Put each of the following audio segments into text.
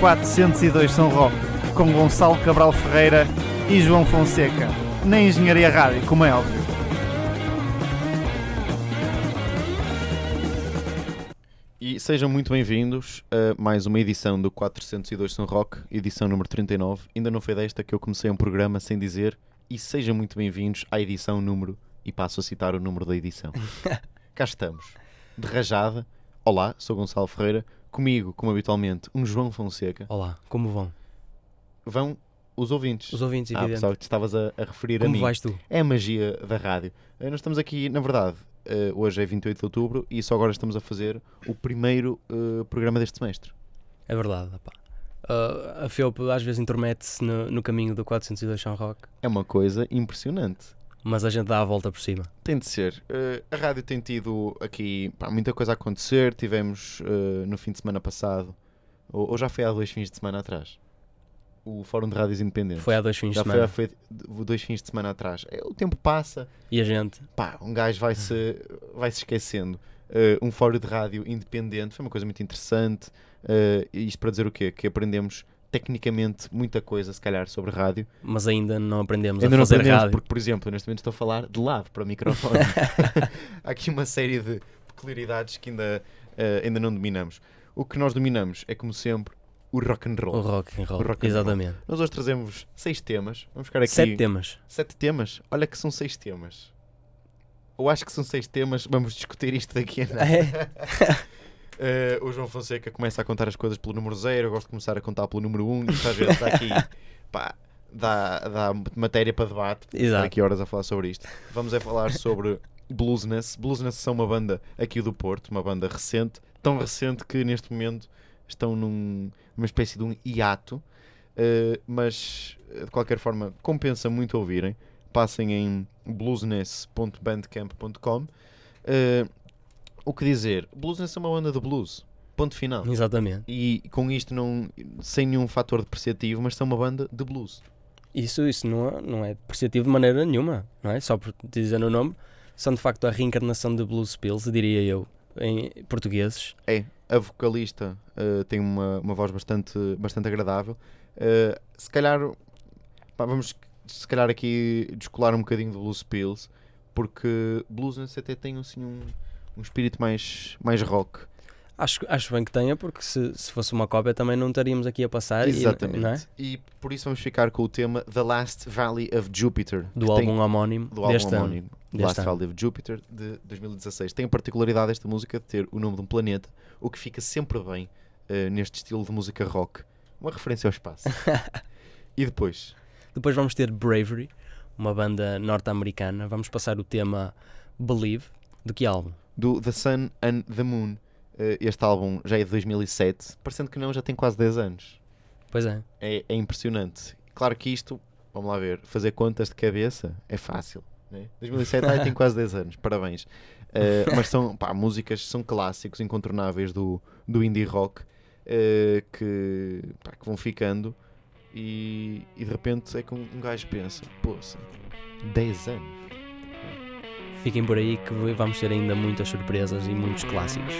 402 São Roque, com Gonçalo Cabral Ferreira e João Fonseca, na Engenharia Rádio, como é óbvio. E sejam muito bem-vindos a mais uma edição do 402 São Roque, edição número 39. Ainda não foi desta que eu comecei um programa sem dizer e sejam muito bem-vindos à edição número, e passo a citar o número da edição. Cá estamos, de rajada. Olá, sou Gonçalo Ferreira, comigo, como habitualmente, um João Fonseca. Olá, como vão? Vão os ouvintes. Os ouvintes, ah, evidente. pensava que te estavas a, a referir a como mim. vais tu? É a magia da rádio. Eh, Nós estamos aqui, na verdade, eh, hoje é 28 de outubro e só agora estamos a fazer o primeiro eh, programa deste semestre. É verdade, pá. Ah, a FEUP às vezes intromete-se no, no caminho do 402 São Roque, É uma coisa impressionante. Mas a gente dá a volta por cima. Tem de ser. Eh, a rádio tem tido aqui pá, muita coisa a acontecer. Tivemos eh, no fim de semana passado, ou, ou já foi há dois fins de semana atrás, o Fórum de Rádios Independentes. Foi há dois fins já de semana. foi, foi dois fins de semana atrás. É, o tempo passa, E a gente? pá, um gajo vai se, vai -se esquecendo. Eh, um fórum de rádio independente foi uma coisa muito interessante. Isto para dizer o quê? Que aprendemos tecnicamente muita coisa, se calhar, sobre rádio. Mas ainda não aprendemos Ainda a não fazer aprendemos, rádio. porque, por exemplo, neste momento estou a falar de lado para o microfone. Há aqui uma série de peculiaridades que ainda, eh, ainda não dominamos. O que nós dominamos é, como sempre, o rock and roll. O rock and roll, rock and roll. exatamente. Nós hoje trazemos seis temas. Vamos ficar aqui. Sete temas. Sete temas? Olha que são seis temas. Ou acho que são seis temas, vamos discutir isto daqui a nada. É. Eh, o João Fonseca começa a contar as coisas pelo número zero, eu gosto de começar a contar pelo número um, e às vezes dá aqui, pá, dá, dá matéria para debate. Exato. aqui horas a falar sobre isto. Vamos é falar sobre Bluesness. Bluesness são uma banda aqui do Porto, uma banda recente, tão recente que neste momento estão num- numa espécie de um hiato, eh, mas eh, de qualquer forma compensa muito ouvirem. Passem em bluesness.bandcamp.com. Eh, o que dizer? Bluesness é uma banda de blues. Ponto final. Exatamente. E com isto não sem nenhum fator depreciativo, mas são uma banda de blues. Isso, isso não, é- não é depreciativo de maneira nenhuma, não é? Só por dizer o nome, são de facto a reencarnação de Blues Pills, diria eu, em portugueses. É, a vocalista eh, tem uma, uma voz bastante, bastante agradável. Eh, se calhar, pá, vamos se calhar aqui descolar um bocadinho do Blues Pills, porque Bluesness até tem assim, um, um espírito mais, mais rock. Acho, acho bem que tenha, porque se, se fosse uma cópia também não estaríamos aqui a passar. e- Exatamente. não é? E por isso vamos ficar com o tema The Last Valley of Jupiter. Do álbum tem, homónimo do álbum deste homónimo. Deste Last ano. Valley of Jupiter de 2016. Tem a particularidade esta música de ter o nome de um planeta, o que fica sempre bem eh, neste estilo de música rock. Uma referência ao espaço. e depois, Depois vamos ter Bravery, uma banda norte-americana. Vamos passar o tema Believe. Do que álbum? Do The Sun and the Moon. Eh, este álbum já é de 2007, parecendo que não, já tem quase 10 anos. Pois é. É, é impressionante. Claro que isto, vamos lá ver, fazer contas de cabeça é fácil. Né? 2007 ai, tem quase 10 anos, parabéns. Eh, mas são pá, músicas, são clássicos incontornáveis do, do indie rock eh, que, pá, que vão ficando e, e de repente é que um, um gajo pensa: poça, 10 anos. Fiquem por aí que vamos ter ainda muitas surpresas e muitos clássicos.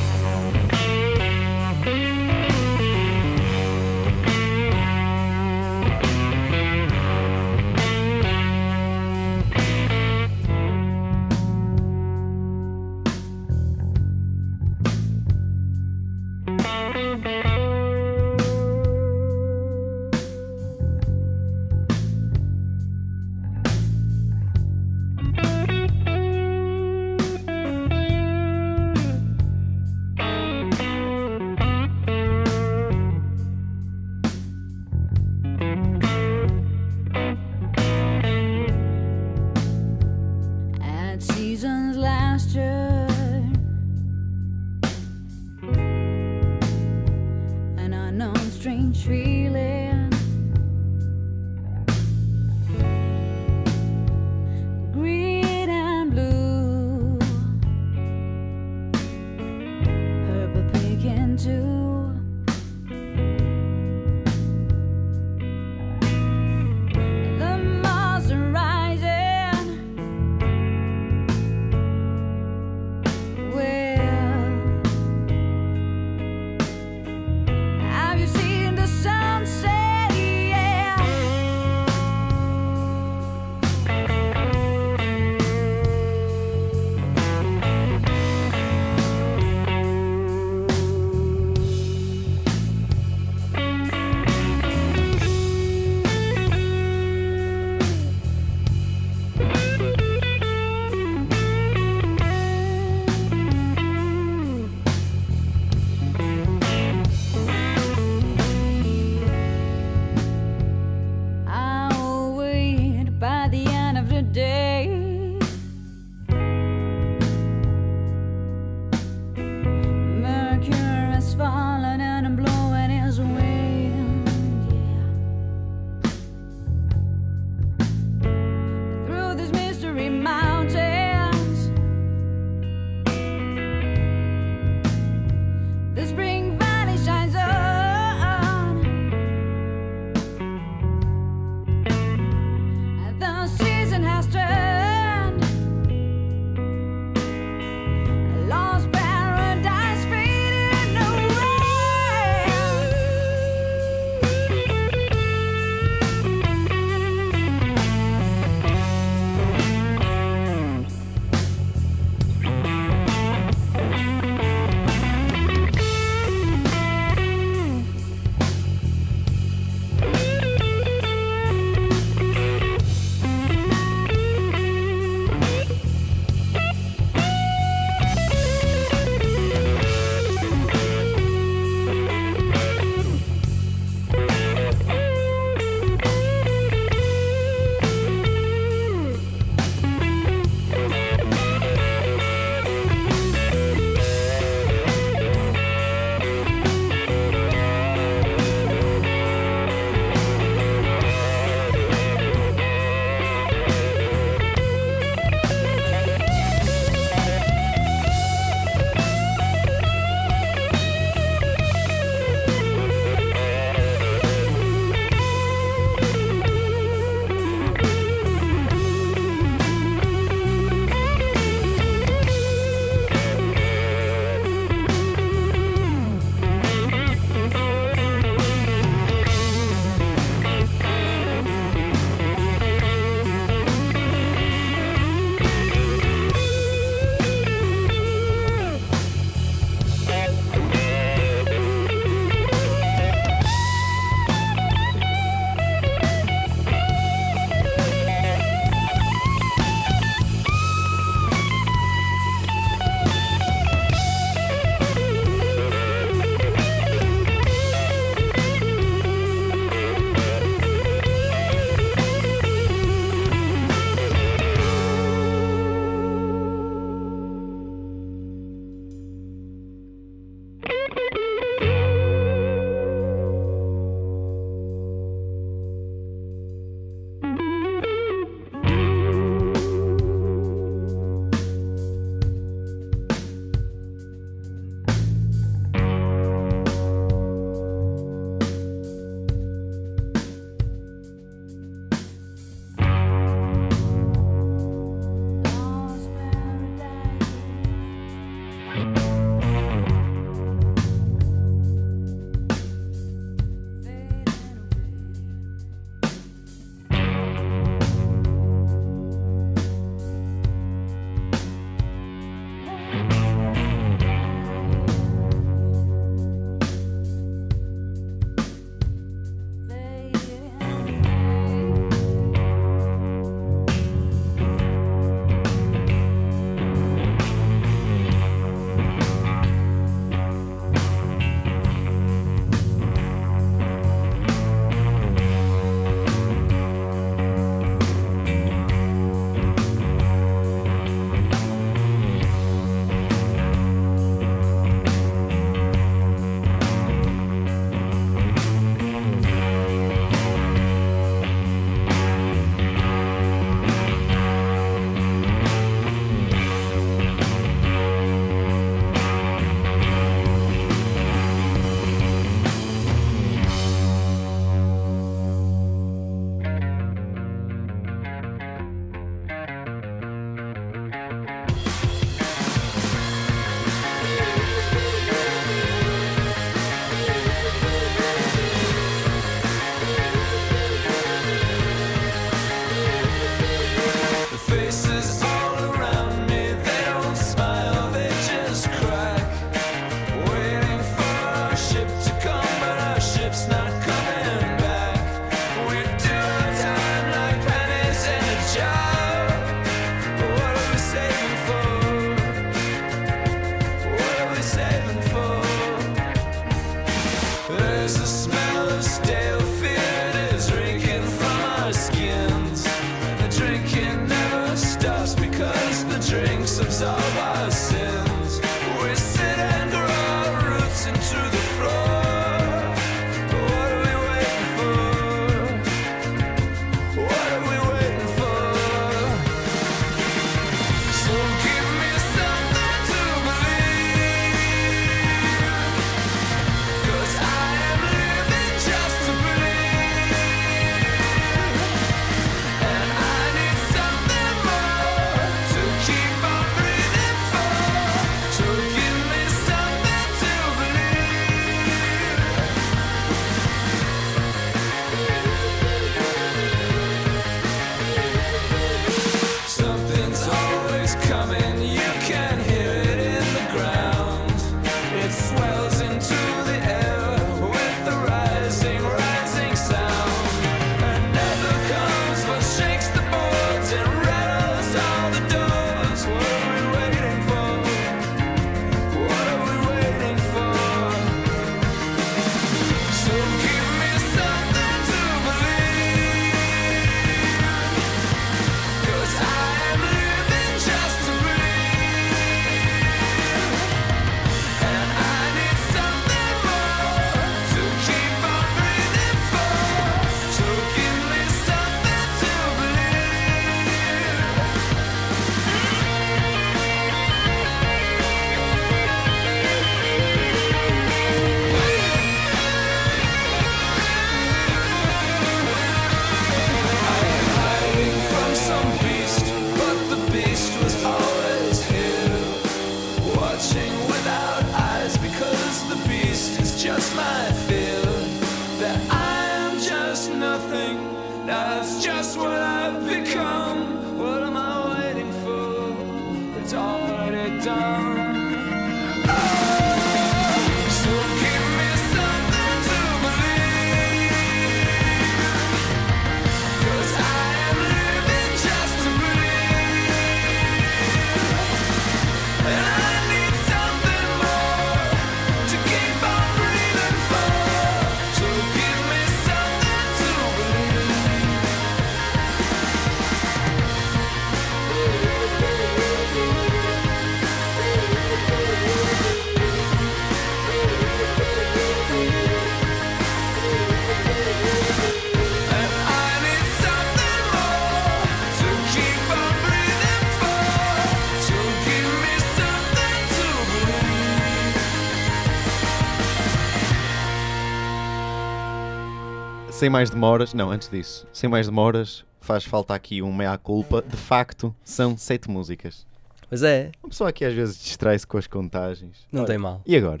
Sem mais demoras, não, antes disso, sem mais demoras, faz falta aqui um meia-culpa. De facto, são sete músicas. Pois é, Uma pessoa aqui às vezes distrai-se com as contagens. não Olha, tem mal. E agora?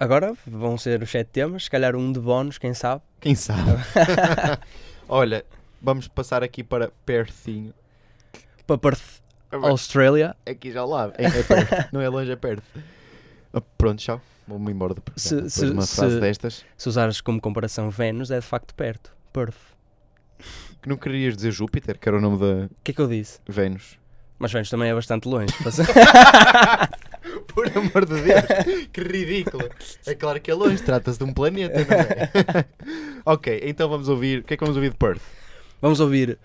Agora vão ser os sete temas, se calhar um de bónus, quem sabe. Quem sabe? Olha, vamos passar aqui para Perthinho. Para Perth, Austrália. Aqui já lado. É, é não é longe, é perto. Ah, Pronto, tchau. Vou-me embora programa. Se- se- de uma frase se- destas. Se usares como comparação Vênus, é de facto perto. Perth. Que não querias dizer Júpiter, que era o nome da O que é que eu disse? Vênus. Mas Vênus também é bastante longe. Por amor de Deus, que ridículo. É claro que é longe, trata-se de um planeta, não é? ok, então vamos ouvir. O que é que vamos ouvir de Perth? Vamos ouvir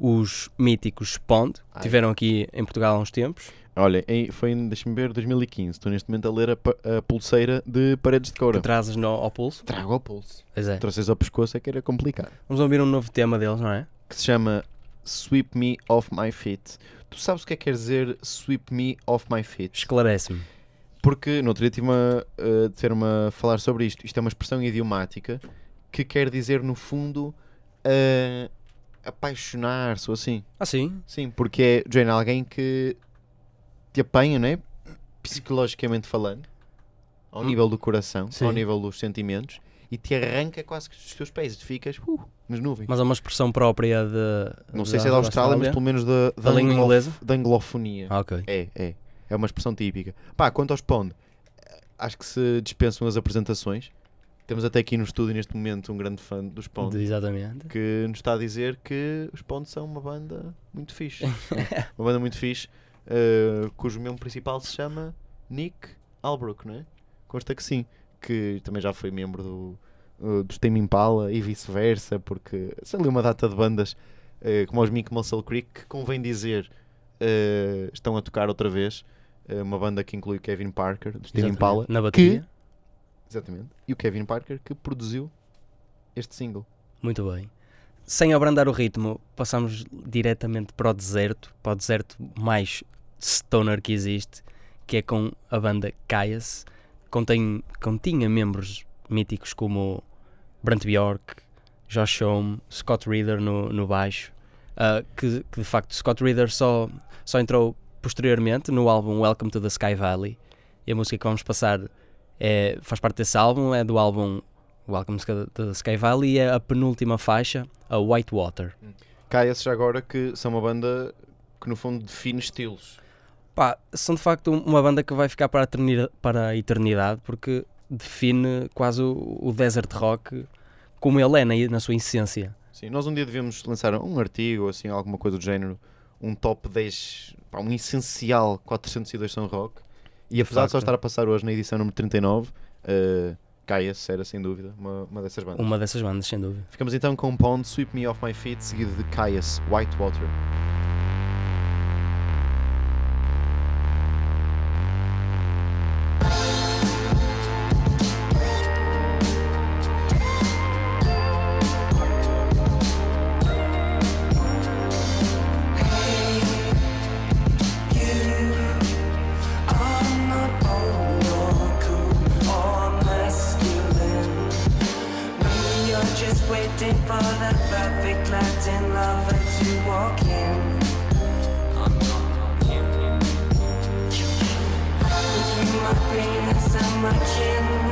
os míticos Pond, que tiveram aqui em Portugal há uns tempos. Olha, em- foi em, deixa-me ver, 2015. Estou neste momento a ler a, a pulseira de paredes de couro. Que trazes no, ao pulso. Trago ao pulso. Pois é. Trouxes ao pescoço é que era complicado. Vamos ouvir um novo tema deles, não é? Que se chama Sweep Me Off My Feet. Tu sabes o que é que quer dizer Sweep Me Off My Feet? Esclarece-me. Porque no outro dia tive uma, uh, de ter a falar sobre isto. Isto é uma expressão idiomática que quer dizer, no fundo, uh, apaixonar-se ou assim. Ah, sim? Sim, porque é, Jane, alguém que te apanha, né? Psicologicamente falando, ao Hum. nível do coração, Sim. ao nível dos sentimentos, e te arranca quase que dos teus pés. E tu ficas uh, nas nuvens. Mas é uma expressão própria de. Não sei se é da Austrália, mas pelo menos da, Da língua anglof- inglesa? da anglofonia. Ah, ok. É, é. É uma expressão típica. Pá, quanto aos Pond, acho que se dispensam as apresentações. Temos até aqui no estúdio neste momento um grande fã dos Pond Exatamente. que nos está a dizer que os Pond são uma banda muito fixe. uma banda muito fixe, eh, cujo membro principal se chama Nick Albrook, não é? Consta que sim, que também já foi membro do, uh, dos Tame Impala e vice-versa, porque sei ali uma data de bandas eh, como os Mick Muscle Creek, que convém dizer, eh, estão a tocar outra vez. eh, uma banda que inclui Kevin Parker, dos Tame. Impala, Na bateria. Exatamente, e o Kevin Parker que produziu este single. Muito bem. Sem abrandar o ritmo, passamos diretamente para o deserto, para o deserto mais stoner que existe, que é com a banda Caius. Contém, continha membros míticos como Brant Bjork, Josh Homme, Scott Reeder no, no baixo, ah, que, que de facto Scott Reeder só, só entrou posteriormente no álbum Welcome to the Sky Valley. E a música que vamos passar é, faz parte desse álbum, é do álbum Welcome to the Sky Valley e é a penúltima faixa, a White Water. Caias já agora que são uma banda que no fundo define estilos. Pá, são de facto uma banda que vai ficar para a eternidade, para a eternidade porque define quase o, o desert rock como ele é na, na sua essência. Sim, nós um dia devíamos lançar um artigo ou assim, alguma coisa do género, um top 10, pá, um essencial 402 são rock. E apesar de só estar a passar hoje na edição número 39, uh, Caias era sem dúvida uma, uma dessas bandas. Uma dessas bandas, sem dúvida. Ficamos então com Pond, Sweep Me Off My Feet, seguido de Caias, White perfect Latin lover to walk in. My and my chin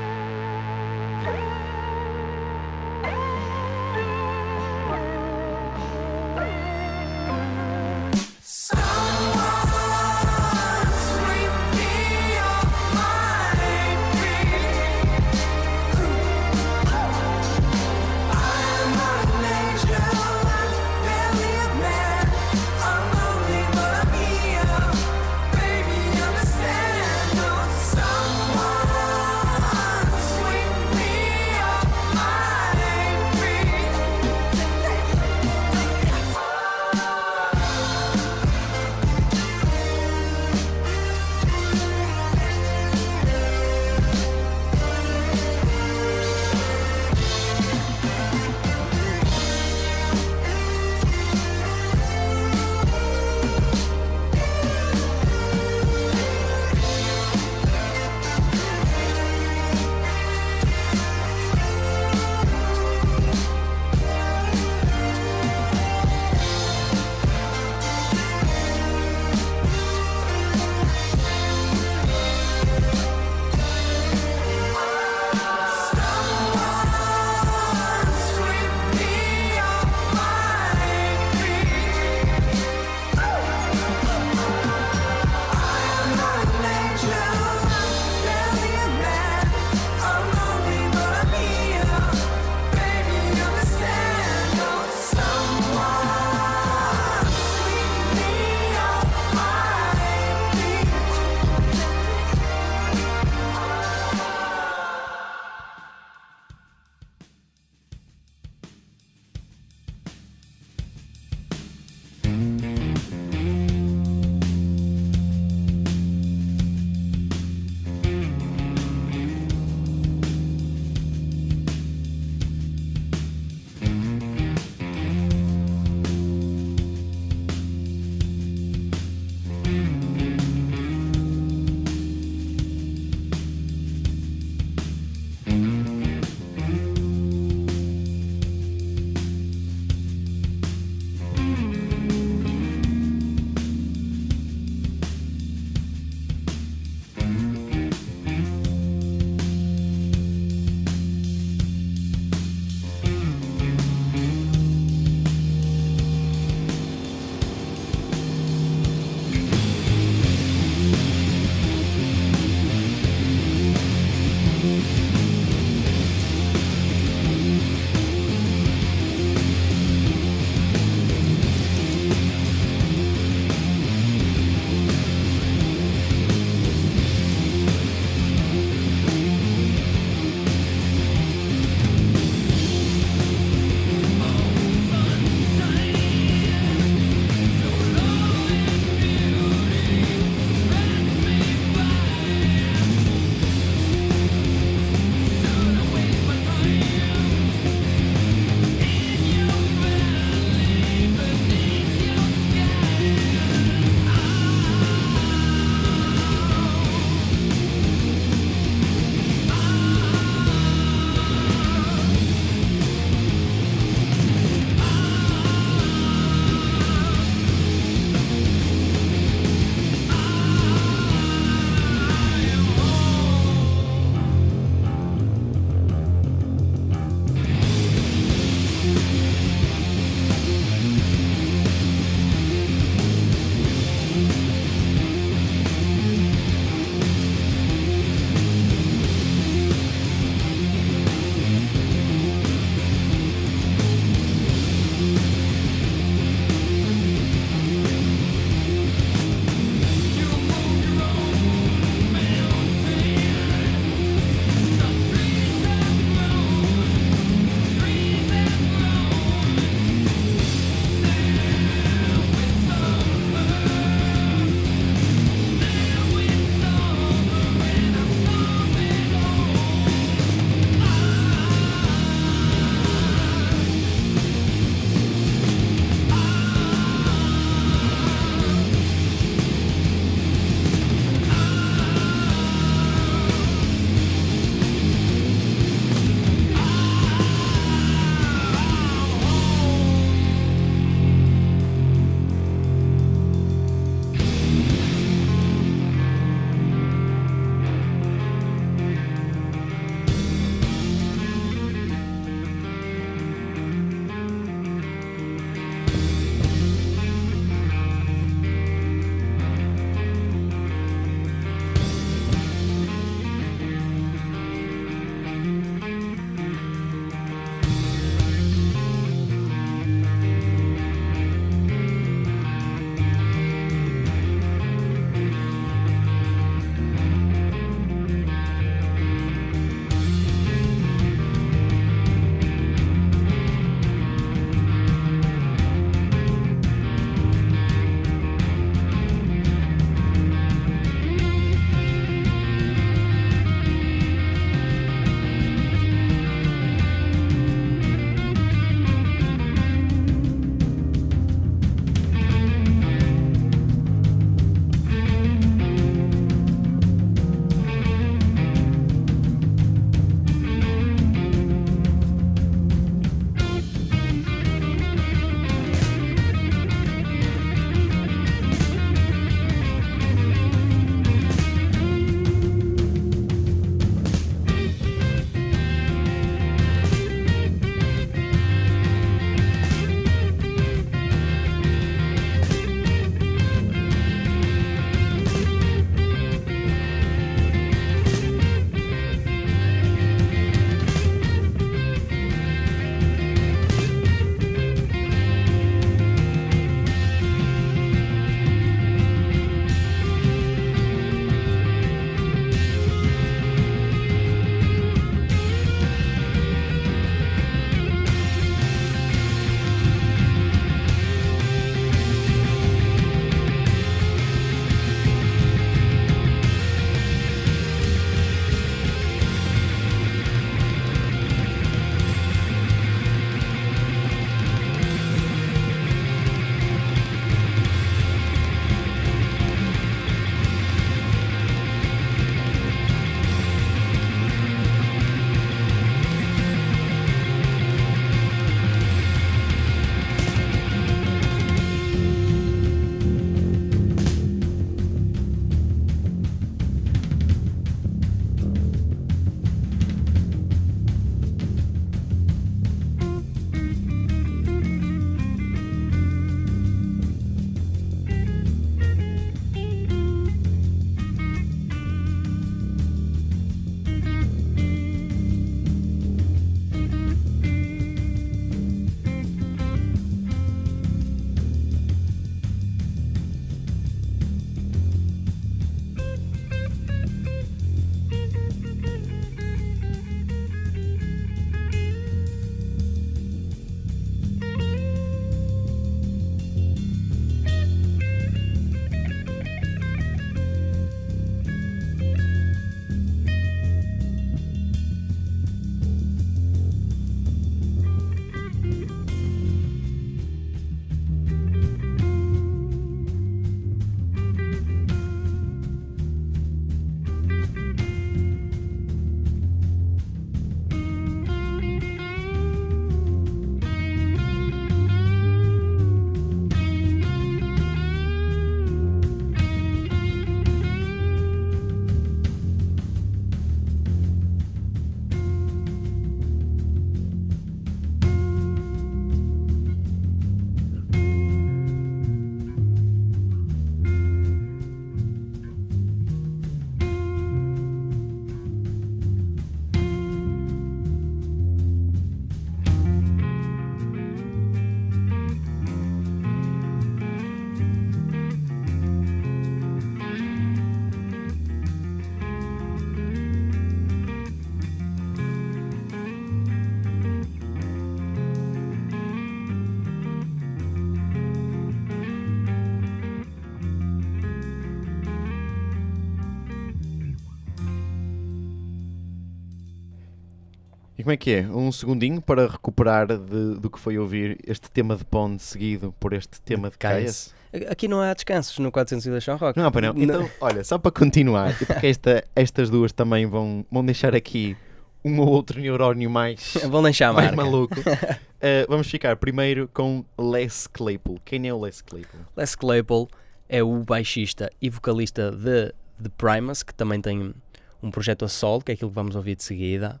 E como é que é? Um segundinho para recuperar de- do que foi ouvir este tema de Pond seguido por este tema de Caias? Aqui não há descansos no 402 São Roque. Não, pá, não. Então, olha, só para continuar, porque esta, estas duas também vão, vão deixar aqui um ou outro neurónio mais, Vão deixar mais marca. maluco. Uh, vamos ficar primeiro com Les Claypool. Quem é o Les Claypool? Les Claypool é o baixista e vocalista de The Primus, que também tem um projeto a solo, que é aquilo que vamos ouvir de seguida.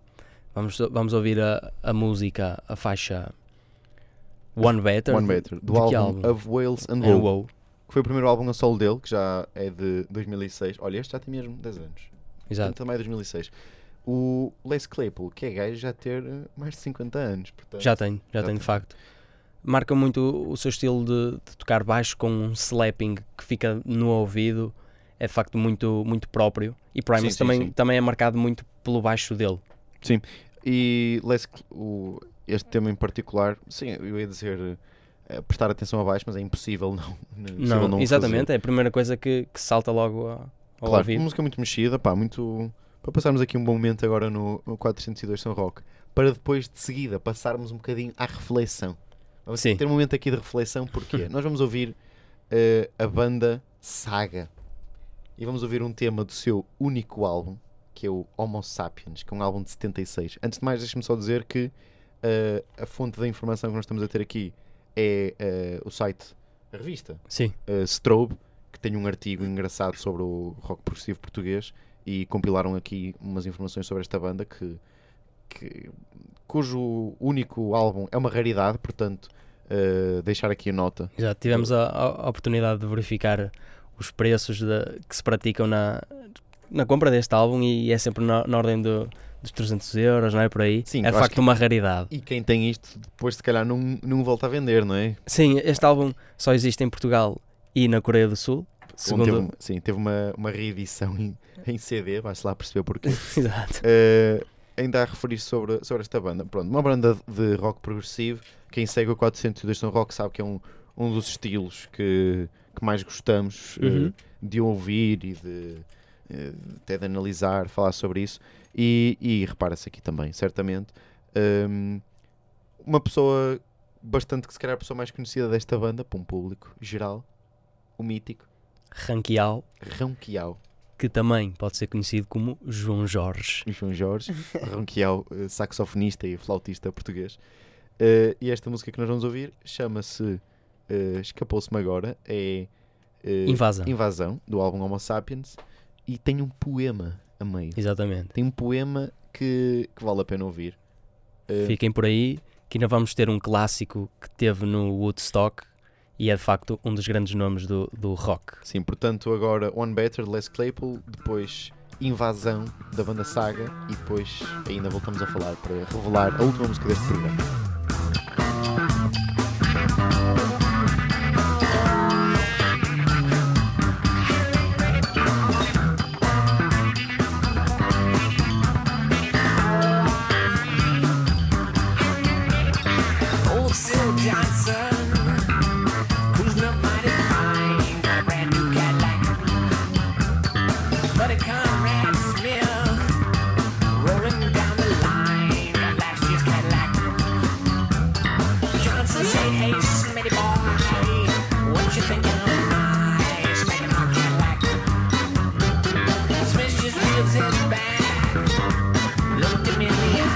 Vamos, vamos ouvir a, a música, a faixa One Better. One de- Better, do de que álbum, Of Wales and And Woe, Woe. que foi o primeiro álbum a solo dele, que já é de 2006. Olha, este já tem mesmo 10 anos. Exato. Também é 2006. O Les Claypool, que é gajo já ter uh, mais de 50 anos. Portanto, Já tem, já, Já tem de tem. facto. Marca muito o- o seu estilo de, de tocar baixo com um slapping que fica no ouvido. É de facto muito, muito próprio. E Primus Sim, sim, também, sim. também é marcado muito pelo baixo dele. E Les, Cl- o, este tema em particular, sim, eu ia dizer eh, prestar atenção abaixo, mas é impossível não. impossível Não, não o exatamente, fazer. é a primeira coisa que, que salta logo a- ao Claro, ouvido. música muito mexida, pá, muito. Para passarmos aqui um bom momento agora no, no 402 São Roque, para depois de seguida passarmos um bocadinho à reflexão. Vamos Sim. ter um momento aqui de reflexão, porque nós vamos ouvir eh, a banda Saga e vamos ouvir um tema do seu único álbum, que é o Homo Sapiens, que é um álbum de 76. Antes de mais, deixe-me só dizer que eh, a fonte da informação que nós estamos a ter aqui é eh, o site, a revista Sim, uh, Strobe, que tem um artigo engraçado sobre o rock progressivo português e compilaram aqui umas informações sobre esta banda que, que- cujo único álbum é uma raridade, portanto, uh, deixar aqui a nota. exato. Tivemos a, a- a oportunidade de verificar os preços de- que se praticam na, na compra deste álbum e é sempre na, na ordem do- dos 300 euros, não é por aí? Sim, é de facto que- uma raridade. E quem tem isto depois, se calhar, não, não volta a vender, não é? Sim, este álbum só existe em Portugal e na Coreia do Sul. Segundo... teve, sim, teve uma, uma reedição em, em CD, vai-se lá perceber porquê. Exato. Uh, ainda a referir sobre, sobre esta banda. Pronto, uma banda de rock progressivo. Quem segue o 402 São Rock sabe que é um, um dos estilos que, que mais gostamos uh, Uhum. de ouvir e de uh, até de analisar, falar sobre isso. E, e repara-se aqui também, certamente, um, uma pessoa bastante que se calhar a pessoa mais conhecida desta banda, para um público geral, o mítico Ranquial, Rão Quiau. que também pode ser conhecido como João Jorge. João Jorge, Ronquial, eh, saxofonista e flautista português. Eh, e esta música que nós vamos ouvir chama-se eh, Escapou-se-me Agora, é eh, Invasão. Invasão, do álbum Homo Sapiens, e tem um poema a meio. Exatamente. Tem um poema que, que vale a pena ouvir. Eh, Fiquem por aí que ainda vamos ter um clássico que teve no Woodstock e é de facto um dos grandes nomes do, do rock. Sim, portanto, agora One Better, de Les Claypool, depois Invasão da banda Saga, e depois ainda voltamos a falar para revelar a última música deste programa. Look at me in the eye.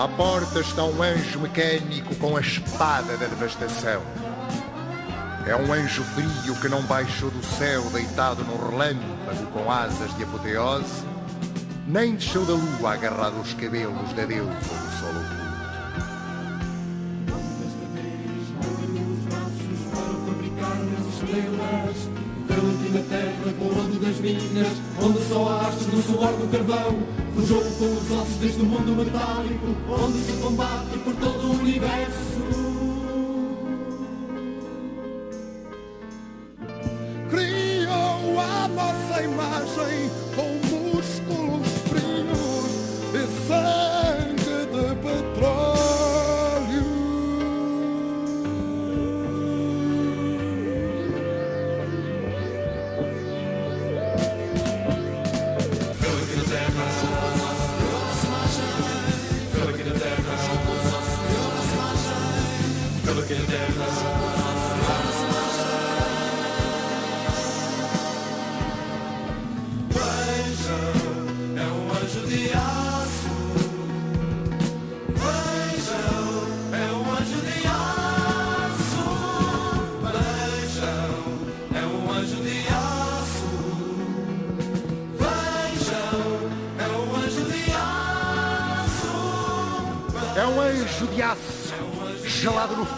À porta está um anjo mecânico com a espada da devastação. É um anjo frio que não baixou do céu deitado num relâmpago com asas de apoteose, nem desceu da lua agarrado aos cabelos da deusa do sol oculto. Valentina terra com o das minas Onde só há astros do suor do carvão Forjou com os ossos deste mundo metálico Onde se combate por todo o universo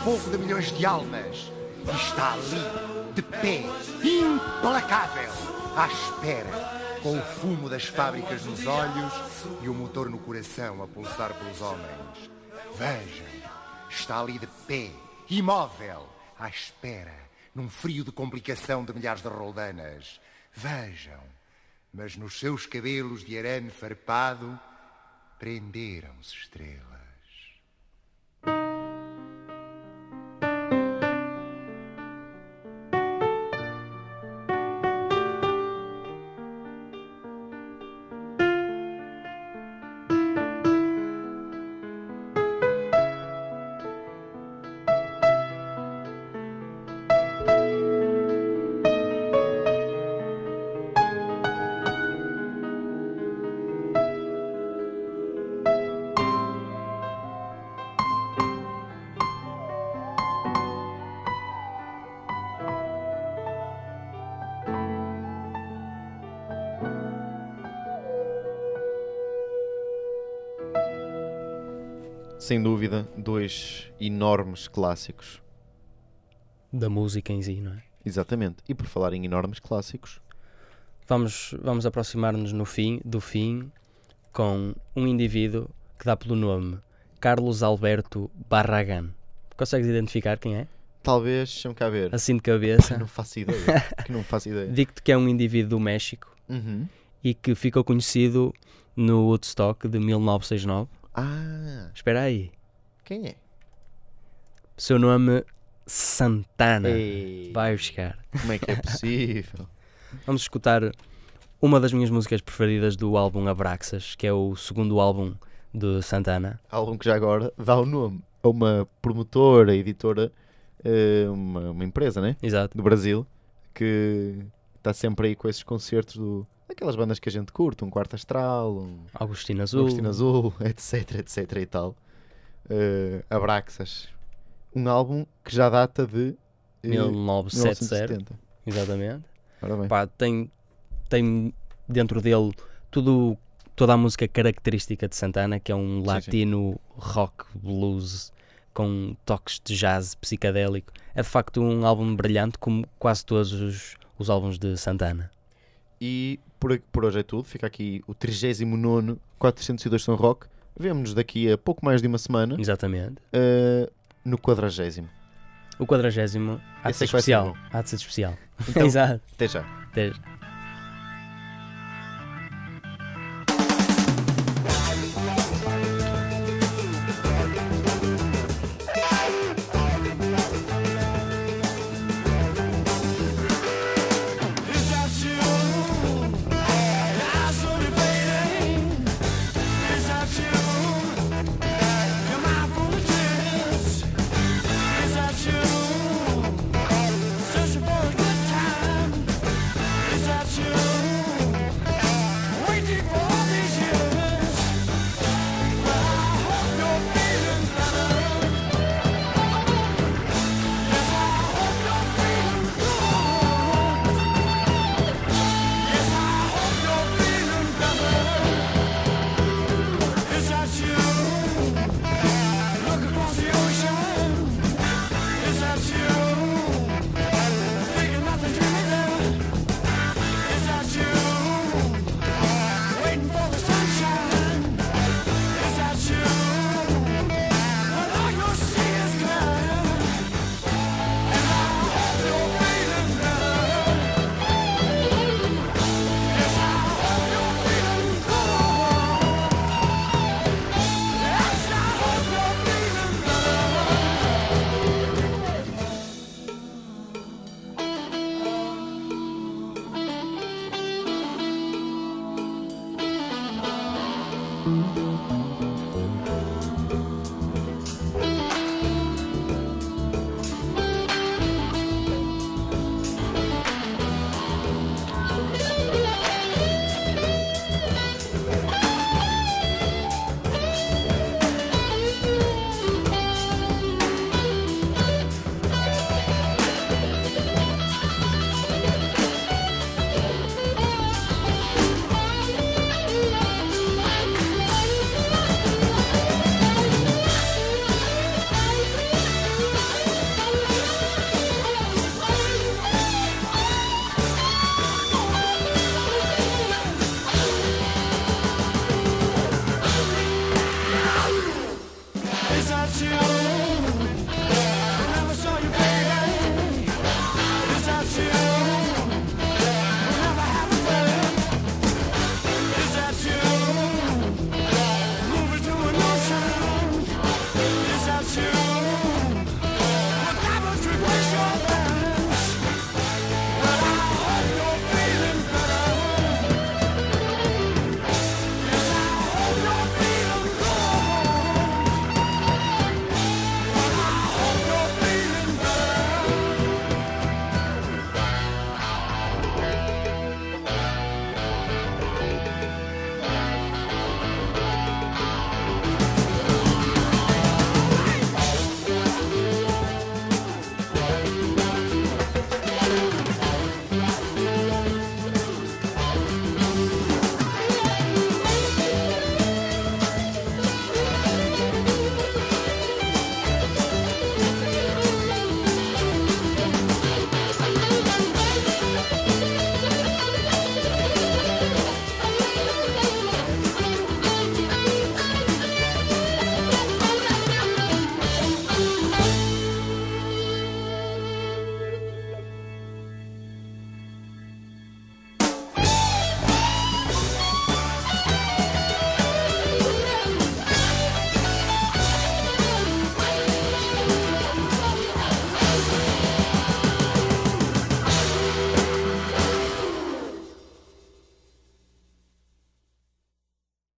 fogo de milhões de almas. E está ali, de pé, implacável, à espera, com o fumo das fábricas nos olhos e o motor no coração a pulsar pelos homens. Vejam, está ali de pé, imóvel, à espera, num frio de complicação de milhares de roldanas. Vejam, mas nos seus cabelos de arame farpado prenderam-se estrelas. Sem dúvida, dois enormes clássicos. Da música em si, não é? Exatamente. E por falar em enormes clássicos, Vamos, vamos aproximar-nos no fim, do fim com um indivíduo que dá pelo nome Carlos Alberto Barragan. Consegues identificar quem é? talvez, deixa-me cá ver. Assim de cabeça. Não faço ideia. que não faço ideia. Digo-te que é um indivíduo do México Uhum. e que ficou conhecido no Woodstock de 1969. Ah, Espera aí. quem é? Seu nome Santana. Ei, Vai buscar. Como é que é possível? Vamos escutar uma das minhas músicas preferidas do álbum Abraxas, que é o segundo álbum de Santana. Álbum que já agora dá o nome a uma promotora, editora, eh, uma, uma empresa, né? Exato. Do Brasil, que está sempre aí com esses concertos do, daquelas bandas que a gente curte, um Quarto Astral, um Agostinho Azul. Agostinho Azul, etc, etc e tal. Eh, Abraxas. Um álbum que já data de eh, 1970. 1970. Exatamente. Ora bem. Pá, tem, tem dentro dele tudo, toda a música característica de Santana, que é um sim. latino rock blues com toques de jazz psicadélico. É de facto um álbum brilhante, como quase todos os, os álbuns de Santana. E por, por hoje é tudo. Fica aqui o 39 402 São Rock. Vemo-nos daqui a pouco mais de uma semana Exatamente. eh, no 40. O quadragésimo há de ser é ser especial. Há de ser especial. Então- Exato. Até já. Até- Is